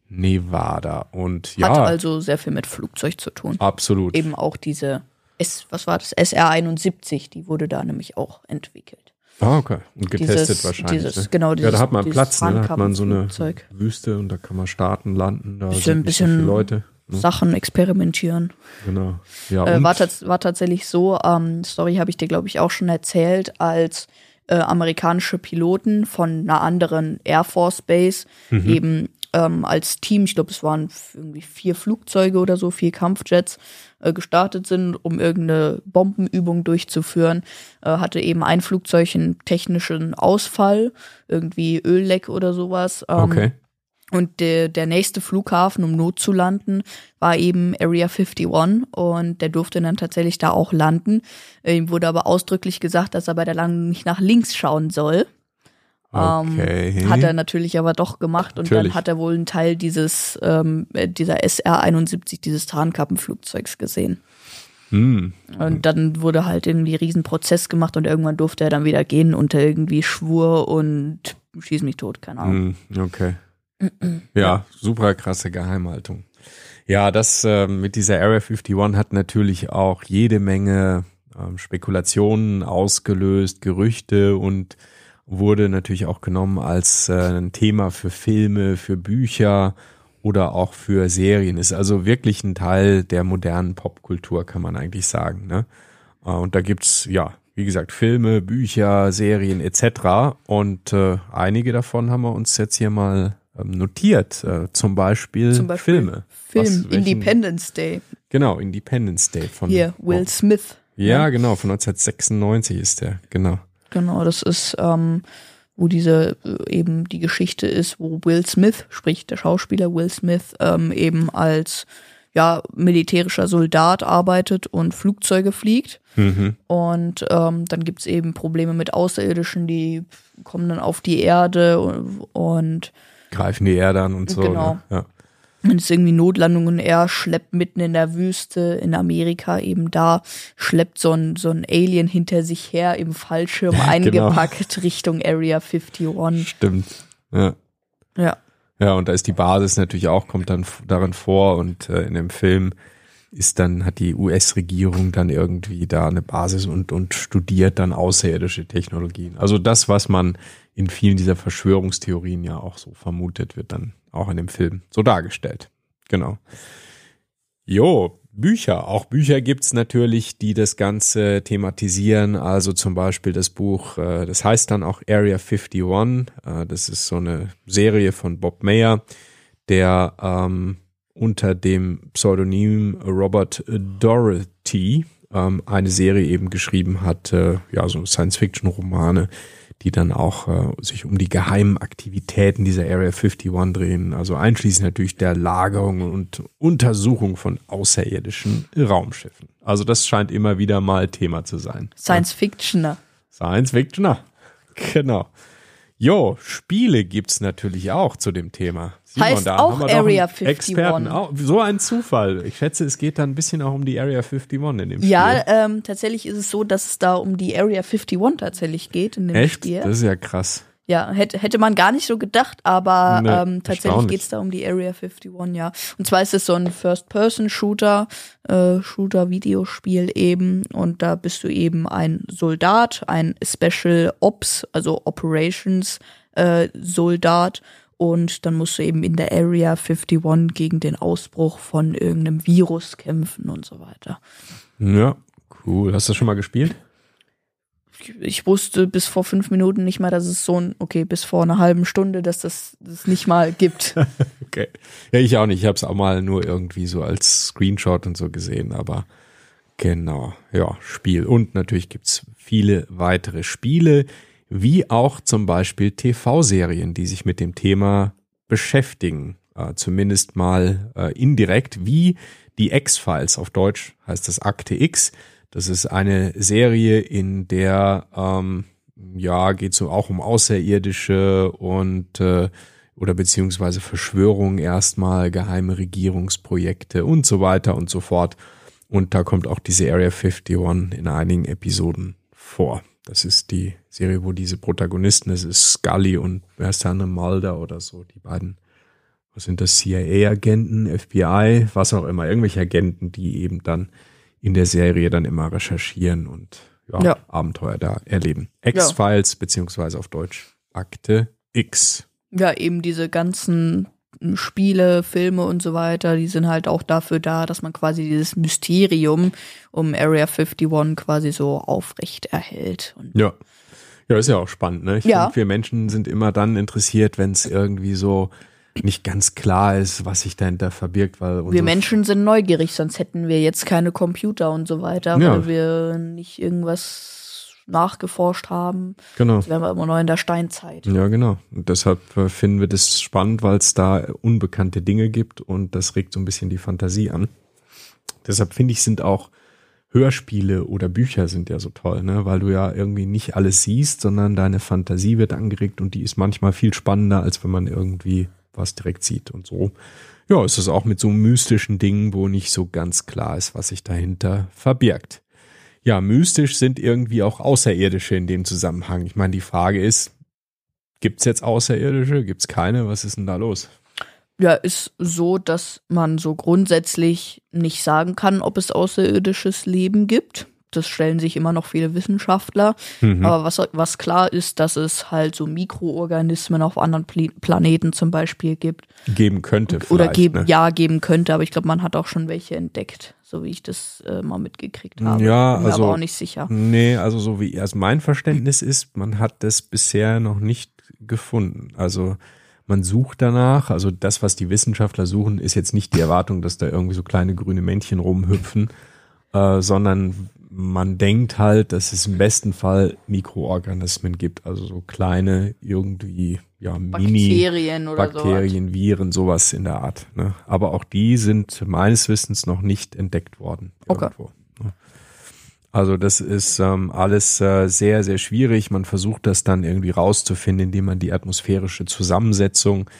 Nevada. Und ja, Hat also sehr viel mit Flugzeug zu tun. absolut. Eben auch diese S, was war das? SR-71, die wurde da nämlich auch entwickelt. Ah, okay. Und getestet Dieses- wahrscheinlich. dieses- ne? genau, ja, dieses- da hat man dieses Platz, ne? Da hat man so eine. Wüste und da kann man starten, landen. Da Bisschen- sind so bisschen- viele Leute. Ne? Sachen experimentieren. Genau. Ja, Äh, war, tats war tatsächlich so, ähm, Story habe ich dir, glaube ich, auch schon erzählt, als äh, amerikanische Piloten von einer anderen Air Force Base Mhm. eben ähm, als Team, ich glaube, es waren irgendwie vier Flugzeuge oder so, vier Kampfjets, äh, gestartet sind, um irgendeine Bombenübung durchzuführen, äh, hatte eben ein Flugzeug einen technischen Ausfall, irgendwie Ölleck oder sowas. Ähm, okay. und der, der nächste Flughafen, um Not zu landen, war eben Area 51 und der durfte dann tatsächlich da auch landen. Ihm wurde aber ausdrücklich gesagt, dass er bei der Landung nicht nach links schauen soll. Okay. Ähm, hat er natürlich aber doch gemacht und Natürlich. dann hat er wohl einen Teil dieses, ähm, äh, dieser SR-71, dieses Tarnkappenflugzeugs gesehen. Hm. Und dann wurde halt irgendwie ein Riesenprozess gemacht und irgendwann durfte er dann wieder gehen unter irgendwie Schwur und schieß mich tot, keine Ahnung. Hm, okay. Ja, super krasse Geheimhaltung. Ja, das äh, mit dieser Area 51 hat natürlich auch jede Menge ähm, Spekulationen ausgelöst, Gerüchte und wurde natürlich auch genommen als äh, ein Thema für Filme, für Bücher oder auch für Serien. Ist also wirklich ein Teil der modernen Popkultur, kann man eigentlich sagen. Ne? Äh, Und da gibt's ja, wie gesagt, Filme, Bücher, Serien etc. Und äh, einige davon haben wir uns jetzt hier mal ähm, notiert. Äh, zum, Beispiel Zum Beispiel Filme. Film Was- Independence Day. Genau, Independence Day von Hier, Will Smith. Ja, genau, von 1996 ist der, genau. Genau, das ist, ähm, wo diese äh, eben die Geschichte ist, wo Will Smith, sprich der Schauspieler Will Smith, ähm, eben als ja, militärischer Soldat arbeitet und Flugzeuge fliegt. Mhm. Und ähm, dann gibt's eben Probleme mit Außerirdischen, die kommen dann auf die Erde und, und Greifen die Erde an und so. Genau. Ne? Ja. Dann ist irgendwie Notlandung und er schleppt mitten in der Wüste in Amerika eben da, schleppt so ein, so ein Alien hinter sich her im Fallschirm Ja, eingepackt genau. Richtung Area 51. Stimmt. Ja. Ja. Ja, und da ist die Basis natürlich auch, kommt dann darin vor und äh, in dem Film ist dann, hat die US-Regierung dann irgendwie da eine Basis und, und studiert dann außerirdische Technologien. Also das, was man in vielen dieser Verschwörungstheorien ja auch so vermutet, wird dann auch in dem Film so dargestellt. Genau. Jo, Bücher. Auch Bücher gibt's natürlich, die das Ganze thematisieren. Also zum Beispiel das Buch, äh, das heißt dann auch Area 51. Äh, das ist so eine Serie von Bob Mayer, der ähm, unter dem Pseudonym Robert Dorothy ähm, eine Serie eben geschrieben hat, äh, ja, so Science-Fiction-Romane, die dann auch äh, sich um die geheimen Aktivitäten dieser Area 51 drehen, also einschließlich natürlich der Lagerung und Untersuchung von außerirdischen Raumschiffen. Also das scheint immer wieder mal Thema zu sein. Science Fictioner. Science Fictioner. Genau. Jo, Spiele gibt's natürlich auch zu dem Thema. Heißt da auch haben wir doch Area einen 51. Experten. Auch, so ein Zufall. Ich schätze, es geht dann ein bisschen auch um die Area 51 in dem Ja, Spiel. ähm, tatsächlich ist es so, dass es da um die Area 51 tatsächlich geht in dem Echt? Spiel. Das ist ja krass. Ja, hätte, hätte man gar nicht so gedacht, aber Nee, ähm, tatsächlich geht's da um die Area 51, ja. Und zwar ist es so ein First-Person-Shooter, äh, Shooter-Videospiel eben. Und da bist du eben ein Soldat, ein Special Ops, also Operations äh, Soldat. Und dann musst du eben in der Area 51 gegen den Ausbruch von irgendeinem Virus kämpfen und so weiter. Ja, cool. Hast du das schon mal gespielt? Ich wusste bis vor fünf Minuten nicht mal, dass es so ein, okay, bis vor einer halben Stunde, dass das das nicht mal gibt. Okay. Ja, ich auch nicht. Ich habe es auch mal nur irgendwie so als Screenshot und so gesehen, aber genau, ja, Spiel. Und natürlich gibt's viele weitere Spiele, wie auch zum Beispiel TV-Serien, die sich mit dem Thema beschäftigen. Äh, zumindest mal äh, indirekt, wie die X-Files auf Deutsch heißt das Akte X. Das ist eine Serie, in der ähm, ja geht so auch um Außerirdische und äh, oder beziehungsweise Verschwörungen erstmal, geheime Regierungsprojekte und so weiter und so fort. Und da kommt auch diese Area 51 in einigen Episoden vor. Das ist die Serie, wo diese Protagonisten, das ist Scully und wer ist der Mulder oder so, die beiden, was sind das, CIA-Agenten, FBI, was auch immer, irgendwelche Agenten, die eben dann in der Serie dann immer recherchieren und ja, Ja. Abenteuer da erleben. X-Files, beziehungsweise auf Deutsch Akte X. Ja, eben diese ganzen Spiele, Filme und so weiter, die sind halt auch dafür da, dass man quasi dieses Mysterium um Area 51 quasi so aufrecht erhält. Und Ja. Ja, ist ja auch spannend, ne? Ich Ja. finde, wir Menschen sind immer dann interessiert, wenn es irgendwie so nicht ganz klar ist, was sich dahinter verbirgt, weil wir Menschen sind neugierig, sonst hätten wir jetzt keine Computer und so weiter, Ja. weil wir nicht irgendwas nachgeforscht haben. Genau. Jetzt wären wir immer noch in der Steinzeit. Ja, genau. Und deshalb äh, finden wir das spannend, weil es da unbekannte Dinge gibt und das regt so ein bisschen die Fantasie an. Deshalb finde ich, sind auch Hörspiele oder Bücher sind ja so toll, ne? weil du ja irgendwie nicht alles siehst, sondern deine Fantasie wird angeregt und die ist manchmal viel spannender, als wenn man irgendwie was direkt sieht und so. Ja, ist es auch mit so mystischen Dingen, wo nicht so ganz klar ist, was sich dahinter verbirgt. Ja, mystisch sind irgendwie auch Außerirdische in dem Zusammenhang. Ich meine, die Frage ist, gibt's jetzt Außerirdische? Gibt's keine? Was ist denn da los? Ja, ist so, dass man so grundsätzlich nicht sagen kann, ob es außerirdisches Leben gibt. Das stellen sich immer noch viele Wissenschaftler. Mhm. Aber was, was klar ist, dass es halt so Mikroorganismen auf anderen Planeten zum Beispiel gibt. Geben könnte Oder geben, ne? ja, geben könnte. Aber ich glaube, man hat auch schon welche entdeckt, so wie ich das äh, mal mitgekriegt habe. Ja, Bin mir also- aber auch nicht sicher. Nee, also so wie also mein Verständnis ist, man hat das bisher noch nicht gefunden. Also man sucht danach, also das, was die Wissenschaftler suchen, ist jetzt nicht die Erwartung, dass da irgendwie so kleine grüne Männchen rumhüpfen, äh, sondern man denkt halt, dass es im besten Fall Mikroorganismen gibt, also so kleine irgendwie ja Mini Bakterien oder Bakterien, Viren, sowas in der Art. Ne? Aber auch die sind meines Wissens noch nicht entdeckt worden. Okay. Irgendwo, ne? Also das ist ähm, alles äh, sehr, sehr schwierig. Man versucht das dann irgendwie rauszufinden, indem man die atmosphärische Zusammensetzung äh,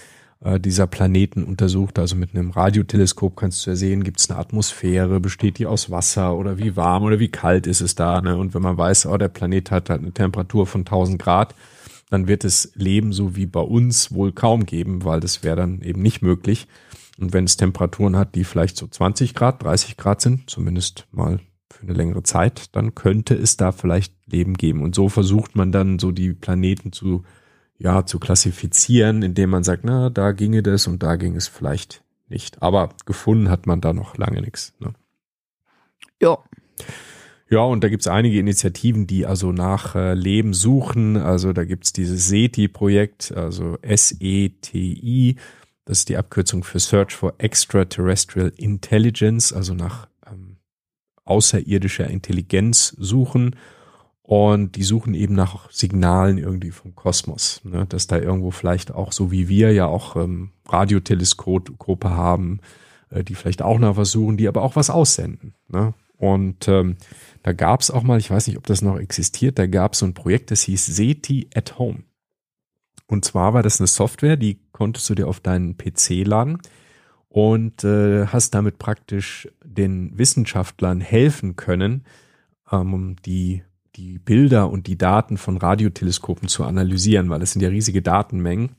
dieser Planeten untersucht. Also mit einem Radioteleskop kannst du ja sehen, gibt es eine Atmosphäre, besteht die aus Wasser oder wie warm oder wie kalt ist es da. Ne? Und wenn man weiß, oh, der Planet hat halt eine Temperatur von 1000 Grad, dann wird es Leben so wie bei uns wohl kaum geben, weil das wäre dann eben nicht möglich. Und wenn es Temperaturen hat, die vielleicht so 20 Grad, 30 Grad sind, zumindest mal für eine längere Zeit, dann könnte es da vielleicht Leben geben. Und so versucht man dann so die Planeten zu ja, zu klassifizieren, indem man sagt, na, da ginge das und da ging es vielleicht nicht. Aber gefunden hat man da noch lange nichts. Ne? Ja. Ja, und da gibt's einige Initiativen, die also nach äh, Leben suchen. Also da gibt's dieses SETI-Projekt, also S-E-T-I. Das ist die Abkürzung für Search for Extraterrestrial Intelligence, also nach ähm, außerirdischer Intelligenz suchen. Und die suchen eben nach Signalen irgendwie vom Kosmos, ne? dass da irgendwo vielleicht auch so wie wir ja auch ähm, Radioteleskope haben, äh, die vielleicht auch nach was suchen, die aber auch was aussenden. Ne? Und ähm, da gab es auch mal, ich weiß nicht, ob das noch existiert, da gab es so ein Projekt, das hieß SETI at Home. Und zwar war das eine Software, die konntest du dir auf deinen PC laden und äh, hast damit praktisch den Wissenschaftlern helfen können, ähm, die die Bilder und die Daten von Radioteleskopen zu analysieren, weil es sind ja riesige Datenmengen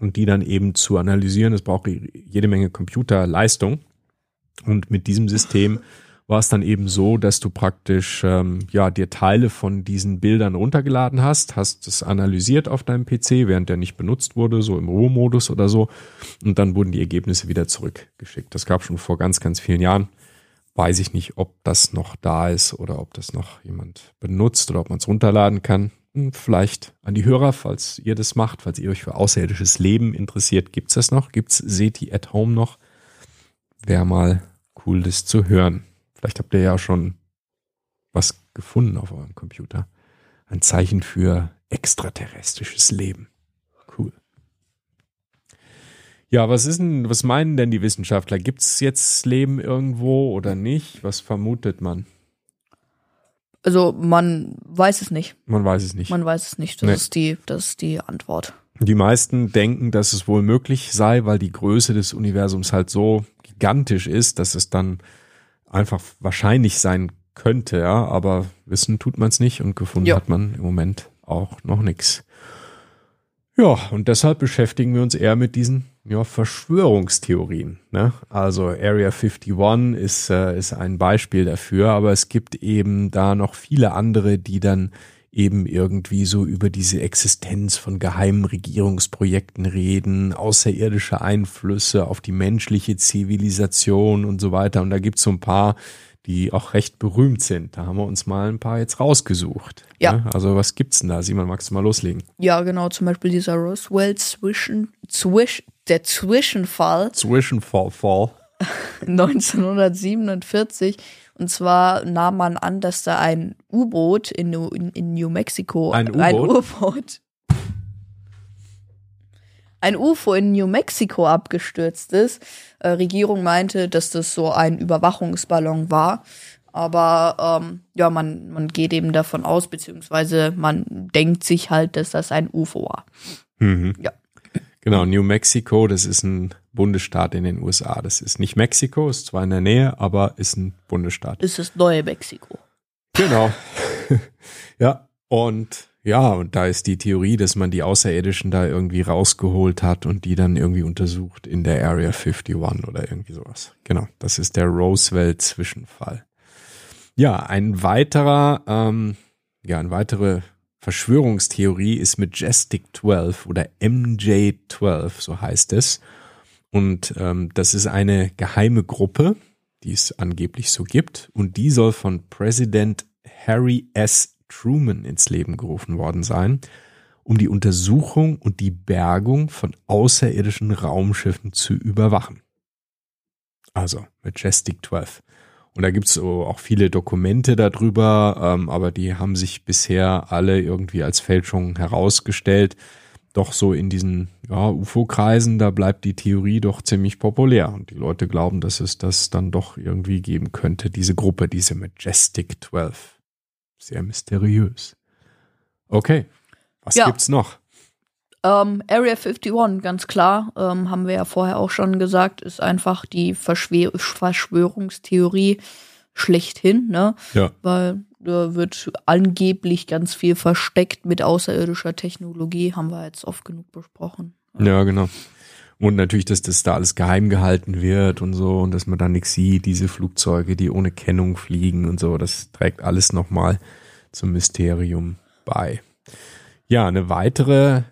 und die dann eben zu analysieren, es braucht jede Menge Computerleistung. Und mit diesem System war es dann eben so, dass du praktisch ähm, ja dir Teile von diesen Bildern runtergeladen hast, hast es analysiert auf deinem PC, während der nicht benutzt wurde, so im Ruhemodus oder so, und dann wurden die Ergebnisse wieder zurückgeschickt. Das gab schon vor ganz, ganz vielen Jahren weiß ich nicht, ob das noch da ist oder ob das noch jemand benutzt oder ob man es runterladen kann. Hm, vielleicht an die Hörer, falls ihr das macht, falls ihr euch für außerirdisches Leben interessiert, gibt's das noch? Gibt's SETI at Home noch? Wäre mal cool, das zu hören. Vielleicht habt ihr ja schon was gefunden auf eurem Computer. Ein Zeichen für extraterrestrisches Leben. Ja, was ist denn, was meinen denn die Wissenschaftler? Gibt es jetzt Leben irgendwo oder nicht? Was vermutet man? Also man weiß es nicht. Man weiß es nicht. Man weiß es nicht. Das nee. ist die, das ist die Antwort. Die meisten denken, dass es wohl möglich sei, weil die Größe des Universums halt so gigantisch ist, dass es dann einfach wahrscheinlich sein könnte, ja. Aber wissen tut man es nicht und gefunden jo. hat man im Moment auch noch nichts. Ja, und deshalb beschäftigen wir uns eher mit diesen ja, Verschwörungstheorien. Ne? Also Area 51 ist, äh, ist ein Beispiel dafür, aber es gibt eben da noch viele andere, die dann eben irgendwie so über diese Existenz von geheimen Regierungsprojekten reden, außerirdische Einflüsse auf die menschliche Zivilisation und so weiter. Und da gibt's so ein paar, die auch recht berühmt sind. Da haben wir uns mal ein paar jetzt rausgesucht. Ja. Ne? Also was gibt's denn da? Simon, magst du mal loslegen? Ja, genau. Zum Beispiel dieser Roswell zwischen, zwisch, der Zwischenfall. Zwischenfall, Fall. 1947. Und zwar nahm man an, dass da ein U-Boot in, in, in, New Mexico, ein U-Boot, ein UFO in New Mexico abgestürzt ist. Äh, Regierung meinte, dass das so ein Überwachungsballon war. Aber ähm, ja, man, man geht eben davon aus, beziehungsweise man denkt sich halt, dass das ein UFO war. Mhm. Ja. Genau, New Mexico, das ist ein Bundesstaat in den USA. Das ist nicht Mexiko, ist zwar in der Nähe, aber ist ein Bundesstaat. Das ist neue Mexiko. Genau. ja, und ja, und da ist die Theorie, dass man die Außerirdischen da irgendwie rausgeholt hat und die dann irgendwie untersucht in der Area 51 oder irgendwie sowas. Genau, das ist der Roosevelt-Zwischenfall. Ja, ein weiterer, ähm, ja, eine weitere Verschwörungstheorie ist Majestic 12 oder MJ12, so heißt es. Und ähm, das ist eine geheime Gruppe, die es angeblich so gibt. Und die soll von Präsident Harry S. Truman ins Leben gerufen worden sein, um die Untersuchung und die Bergung von außerirdischen Raumschiffen zu überwachen. Also Majestic 12. Und da gibt's auch viele Dokumente darüber, ähm, aber die haben sich bisher alle irgendwie als Fälschung herausgestellt. Doch so in diesen ja, UFO-Kreisen, da bleibt die Theorie doch ziemlich populär. Und die Leute glauben, dass es das dann doch irgendwie geben könnte, diese Gruppe, diese Majestic 12. Sehr mysteriös. Okay, was ja. gibt's noch? Ähm, Area 51, ganz klar, ähm, haben wir ja vorher auch schon gesagt, ist einfach die Verschwör Verschwörungstheorie schlechthin, ne? Ja. Weil da wird angeblich ganz viel versteckt mit außerirdischer Technologie, haben wir jetzt oft genug besprochen. Ja, genau. Und natürlich, dass das da alles geheim gehalten wird und so und dass man da nichts sieht, diese Flugzeuge, die ohne Kennung fliegen und so, das trägt alles nochmal zum Mysterium bei. Ja, eine weitere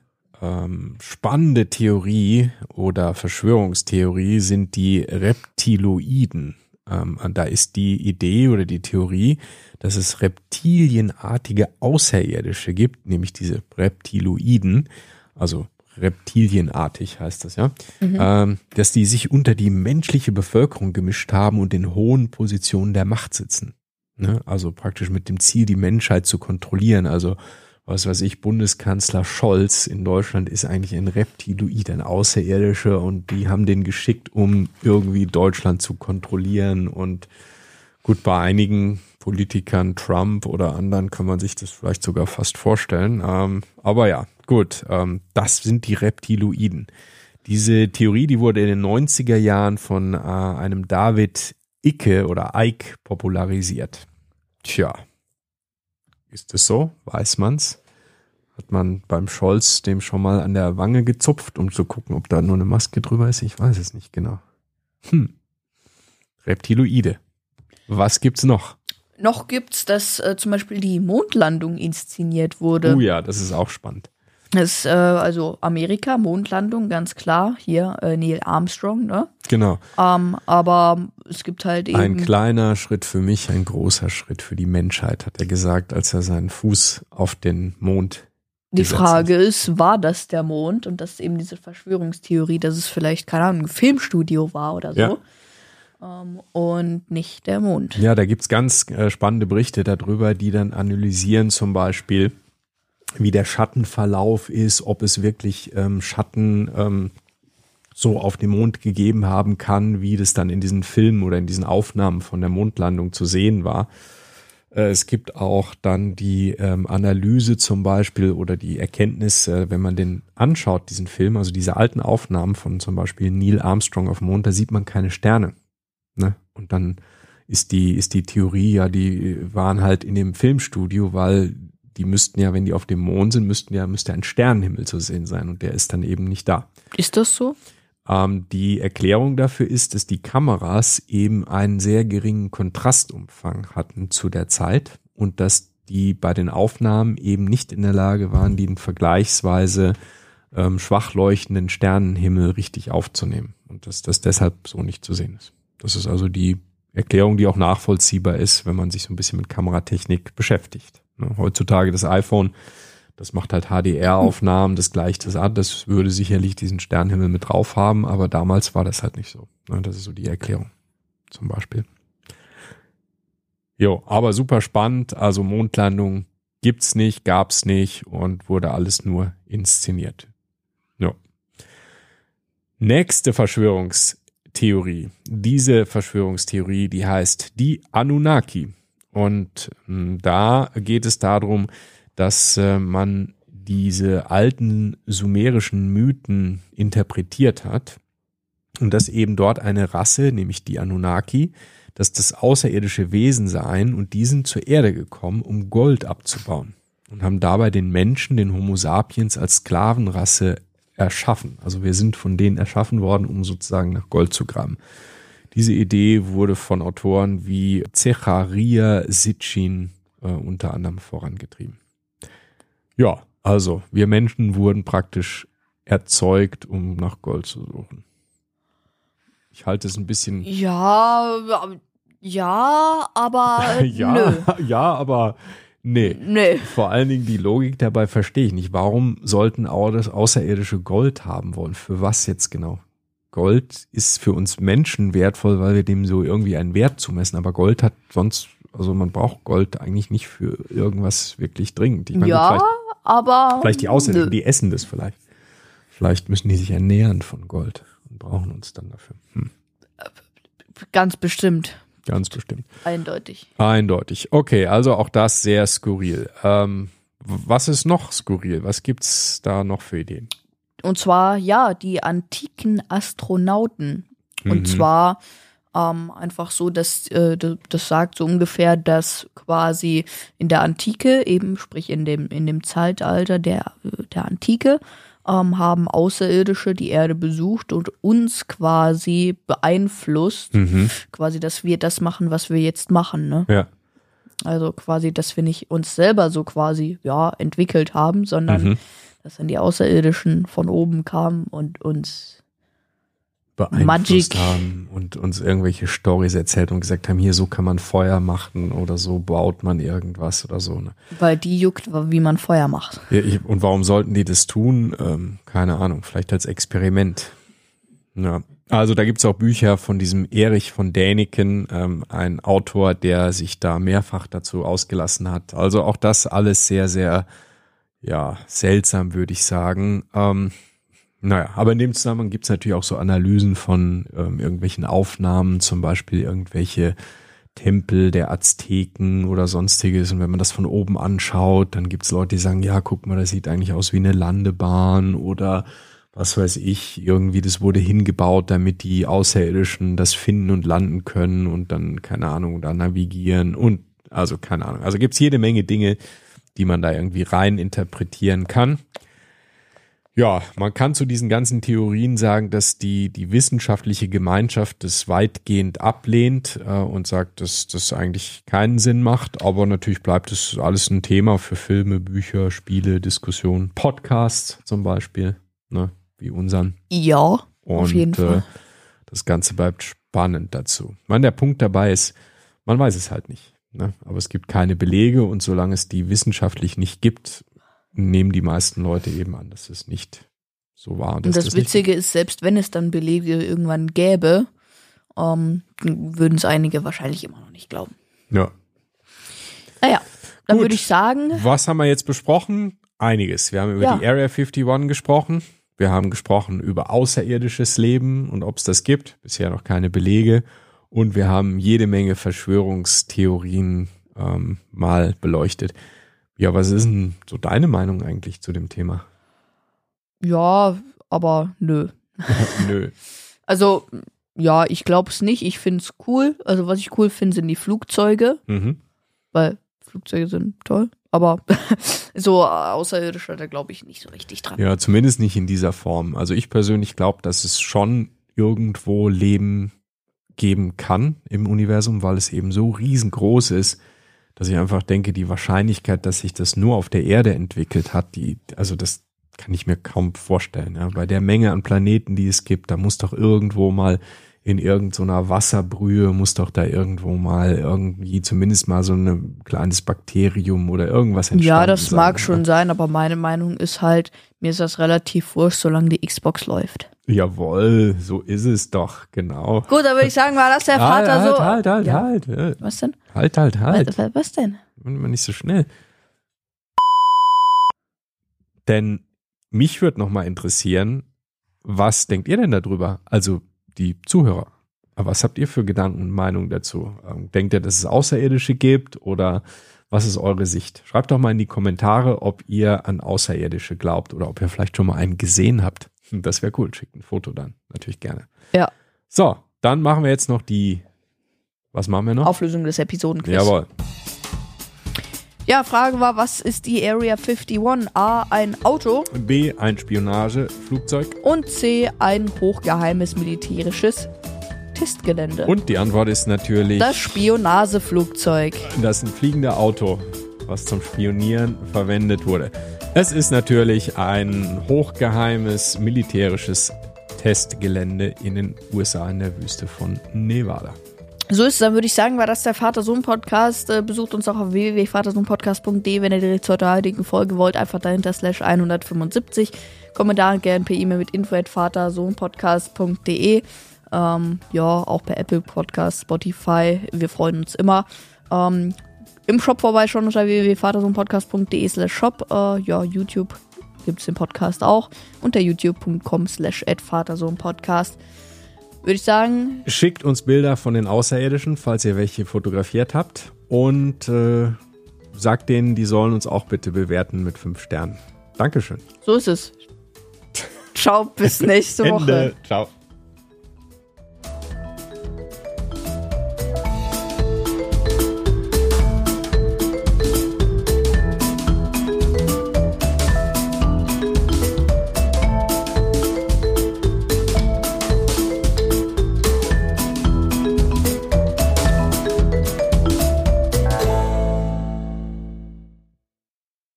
ähm, spannende Theorie oder Verschwörungstheorie sind die Reptiloiden. Ähm, da ist die Idee oder die Theorie, dass es reptilienartige Außerirdische gibt, nämlich diese Reptiloiden, also reptilienartig heißt das ja, mhm. ähm, dass die sich unter die menschliche Bevölkerung gemischt haben und in hohen Positionen der Macht sitzen. Ne? Also praktisch mit dem Ziel, die Menschheit zu kontrollieren. Also was weiß ich, Bundeskanzler Scholz in Deutschland ist eigentlich ein Reptiloid, ein Außerirdischer und die haben den geschickt, um irgendwie Deutschland zu kontrollieren und gut, bei einigen Politikern, Trump oder anderen, kann man sich das vielleicht sogar fast vorstellen. Ähm, aber ja, gut, ähm, das sind die Reptiloiden. Diese Theorie, die wurde in den 90er Jahren von äh, einem David Icke oder Ike popularisiert. Tja, ist es so? Weiß man's? Hat man beim Scholz dem schon mal an der Wange gezupft, um zu gucken, ob da nur eine Maske drüber ist? Ich weiß es nicht genau. Hm. Reptiloide. Was gibt's noch? Noch gibt's, dass äh, zum Beispiel die Mondlandung inszeniert wurde. Oh ja, das ist auch spannend. Das ist äh, also Amerika, Mondlandung, ganz klar. Hier äh, Neil Armstrong, ne? Genau. Ähm, aber es gibt halt eben. Ein kleiner Schritt für mich, ein großer Schritt für die Menschheit, hat er gesagt, als er seinen Fuß auf den Mond. Die Frage ist, war das der Mond? Und das ist eben diese Verschwörungstheorie, dass es vielleicht, keine Ahnung, ein Filmstudio war oder so. Ja. Ähm, und nicht der Mond. Ja, da gibt's ganz äh, spannende Berichte darüber, die dann analysieren zum Beispiel, wie der Schattenverlauf ist, ob es wirklich ähm, Schatten ähm, so auf dem Mond gegeben haben kann, wie das dann in diesen Filmen oder in diesen Aufnahmen von der Mondlandung zu sehen war. Äh, es gibt auch dann die ähm, Analyse zum Beispiel oder die Erkenntnis, äh, wenn man den anschaut, diesen Film, also diese alten Aufnahmen von zum Beispiel Neil Armstrong auf dem Mond, da sieht man keine Sterne. Ne? Und dann ist die, ist die Theorie, ja, die waren halt in dem Filmstudio, weil die müssten ja, wenn die auf dem Mond sind, müssten ja, müsste ein Sternenhimmel zu sehen sein und der ist dann eben nicht da. Ist das so? Ähm, die Erklärung dafür ist, dass die Kameras eben einen sehr geringen Kontrastumfang hatten zu der Zeit und dass die bei den Aufnahmen eben nicht in der Lage waren, den vergleichsweise ähm, schwach leuchtenden Sternenhimmel richtig aufzunehmen und dass das deshalb so nicht zu sehen ist. Das ist also die Erklärung, die auch nachvollziehbar ist, wenn man sich so ein bisschen mit Kameratechnik beschäftigt. Ne, heutzutage das iPhone, das macht halt HDR-Aufnahmen, das gleicht das an, das würde sicherlich diesen Sternhimmel mit drauf haben, aber damals war das halt nicht so. Ne, das ist so die Erklärung zum Beispiel. Jo, aber super spannend. Also Mondlandung gibt's nicht, gab's nicht und wurde alles nur inszeniert. Jo. Nächste Verschwörungstheorie. Diese Verschwörungstheorie, die heißt die Anunnaki. Und hm, da geht es darum, dass äh, man diese alten sumerischen Mythen interpretiert hat und dass eben dort eine Rasse, nämlich die Anunnaki, dass das außerirdische Wesen seien und die sind zur Erde gekommen, um Gold abzubauen und haben dabei den Menschen, den Homo sapiens als Sklavenrasse erschaffen. Also wir sind von denen erschaffen worden, um sozusagen nach Gold zu graben. Diese Idee wurde von Autoren wie Zecharia Sitchin äh, unter anderem vorangetrieben. Ja, also wir Menschen wurden praktisch erzeugt, um nach Gold zu suchen. Ich halte es ein bisschen. Ja, ja, aber ja, nö. ja, aber nee. Nee. Vor allen Dingen die Logik dabei verstehe ich nicht. Warum sollten auch das außerirdische Gold haben wollen? Für was jetzt genau? Gold ist für uns Menschen wertvoll, weil wir dem so irgendwie einen Wert zumessen. Aber Gold hat sonst, also man braucht Gold eigentlich nicht für irgendwas wirklich dringend. Ich meine, ja, aber. Vielleicht die Ausländer, die essen das vielleicht. Vielleicht müssen die sich ernähren von Gold und brauchen uns dann dafür. Hm. Ganz bestimmt. Ganz bestimmt. Eindeutig. Eindeutig. Okay, also auch das sehr skurril. Ähm, was ist noch skurril? Was gibt's da noch für Ideen? und zwar, ja, die antiken Astronauten. Und Mhm. zwar ähm, einfach so, dass äh, das, sagt so ungefähr, dass quasi in der Antike, eben sprich in dem, in dem Zeitalter der, äh, der Antike, ähm, haben Außerirdische die Erde besucht und uns quasi beeinflusst, Mhm. quasi, dass wir das machen, was wir jetzt machen. Ne? Ja. Also quasi, dass wir nicht uns selber so quasi ja entwickelt haben, sondern Mhm. dass dann die Außerirdischen von oben kamen und uns beeinflusst Magic. haben und uns irgendwelche Stories erzählt und gesagt haben, hier so kann man Feuer machen oder so baut man irgendwas oder so. Ne? weil die juckt, wie man Feuer macht. Ja, ich, und warum sollten die das tun? Ähm, keine Ahnung, vielleicht als Experiment. Ja. Also da gibt's auch Bücher von diesem Erich von Däniken, ähm, ein Autor, der sich da mehrfach dazu ausgelassen hat. Also auch das alles sehr, sehr, ja, seltsam, würde ich sagen. Ähm, naja, aber in dem Zusammenhang gibt's natürlich auch so Analysen von ähm, irgendwelchen Aufnahmen, zum Beispiel irgendwelche Tempel der Azteken oder sonstiges. Und wenn man das von oben anschaut, dann gibt's Leute, die sagen, ja, guck mal, das sieht eigentlich aus wie eine Landebahn oder was weiß ich, irgendwie, das wurde hingebaut, damit die Außerirdischen das finden und landen können und dann, keine Ahnung, da navigieren und also keine Ahnung. Also gibt's jede Menge Dinge, die man da irgendwie rein interpretieren kann. Ja, man kann zu diesen ganzen Theorien sagen, dass die, die wissenschaftliche Gemeinschaft das weitgehend ablehnt äh, und sagt, dass das eigentlich keinen Sinn macht. Aber natürlich bleibt es alles ein Thema für Filme, Bücher, Spiele, Diskussionen, Podcasts zum Beispiel, ne, wie unseren. Ja, Und auf jeden Äh, Fall. das Ganze bleibt spannend dazu. Ich meine, der Punkt dabei ist, man weiß es halt nicht. Ne? Aber es gibt keine Belege und solange es die wissenschaftlich nicht gibt, nehmen die meisten Leute eben an, dass es nicht so war. Und dass das, das Witzige ist, selbst wenn es dann Belege irgendwann gäbe, ähm, würden es einige wahrscheinlich immer noch nicht glauben. Ja. Naja, dann Gut. würde ich sagen, Was haben wir jetzt besprochen? Einiges. Wir haben über Ja. die Area 51 gesprochen. Wir haben gesprochen über außerirdisches Leben und ob es das gibt. Bisher noch keine Belege. Und wir haben jede Menge Verschwörungstheorien ähm, mal beleuchtet. Ja, was ist denn so deine Meinung eigentlich zu dem Thema? ja, aber nö. Nö. Also, ja, ich glaube es nicht. Ich finde es cool. Also, was ich cool finde, sind die Flugzeuge, Mhm. weil Flugzeuge sind toll. Aber so außerirdische, da glaube ich nicht so richtig dran. Ja, zumindest nicht in dieser Form. Also ich persönlich glaube, dass es schon irgendwo Leben geben kann im Universum, weil es eben so riesengroß ist, dass ich einfach denke, die Wahrscheinlichkeit, dass sich das nur auf der Erde entwickelt hat, die, also das kann ich mir kaum vorstellen. Ja. Bei der Menge an Planeten, die es gibt, da muss doch irgendwo mal in irgendeiner Wasserbrühe, muss doch da irgendwo mal irgendwie zumindest mal so ein kleines Bakterium oder irgendwas entstanden Ja, das sein, mag ne? schon sein, aber meine Meinung ist halt, mir ist das relativ wurscht, solange die Xbox läuft. Jawohl, so ist es doch, genau. Gut, würde ich sagen, war das der Vater halt, so. Halt, halt, Ja. halt, halt. Was denn? Halt, halt, halt. Was, was denn? Immer nicht so schnell. Denn mich würde noch mal interessieren, was denkt ihr denn darüber? Also die Zuhörer. Aber was habt ihr für Gedanken und Meinungen dazu? Ähm, Denkt ihr, dass es Außerirdische gibt oder was ist eure Sicht? Schreibt doch mal in die Kommentare, ob ihr an Außerirdische glaubt oder ob ihr vielleicht schon mal einen gesehen habt. Das wäre cool. Schickt ein Foto dann. Natürlich gerne. Ja. So, dann machen wir jetzt noch die. Was machen wir noch? Auflösung des Episodenquiz. Jawohl. Ja, Frage war, was ist die Area 51? A, ein Auto B, ein Spionageflugzeug. und C, ein hochgeheimes militärisches Testgelände. Und die Antwort ist natürlich, das Spionageflugzeug. das ist ein fliegender Auto, was zum Spionieren verwendet wurde. Es ist natürlich ein hochgeheimes militärisches Testgelände in den USA in der Wüste von Nevada. So ist es, dann würde ich sagen, war das der Vater-Sohn-Podcast. Äh, besucht uns auch auf www.vatersohnpodcast.de, wenn ihr direkt zur heutigen Folge wollt. Einfach dahinter slash 175. Kommentare gerne per E-Mail mit info at vatersohnpodcast.de. Ähm, ja, auch per Apple Podcast, Spotify. Wir freuen uns immer. Ähm, Im Shop vorbeischauen unter www.vatersohnpodcast.de slash shop. Äh, ja, YouTube gibt es den Podcast auch. Unter youtube.com slash at vatersohnpodcast. Würde ich sagen, Schickt uns Bilder von den Außerirdischen, falls ihr welche fotografiert habt. Und äh, sagt denen, die sollen uns auch bitte bewerten mit fünf Sternen. Dankeschön. so ist es. Ciao, bis nächste Woche. Ciao.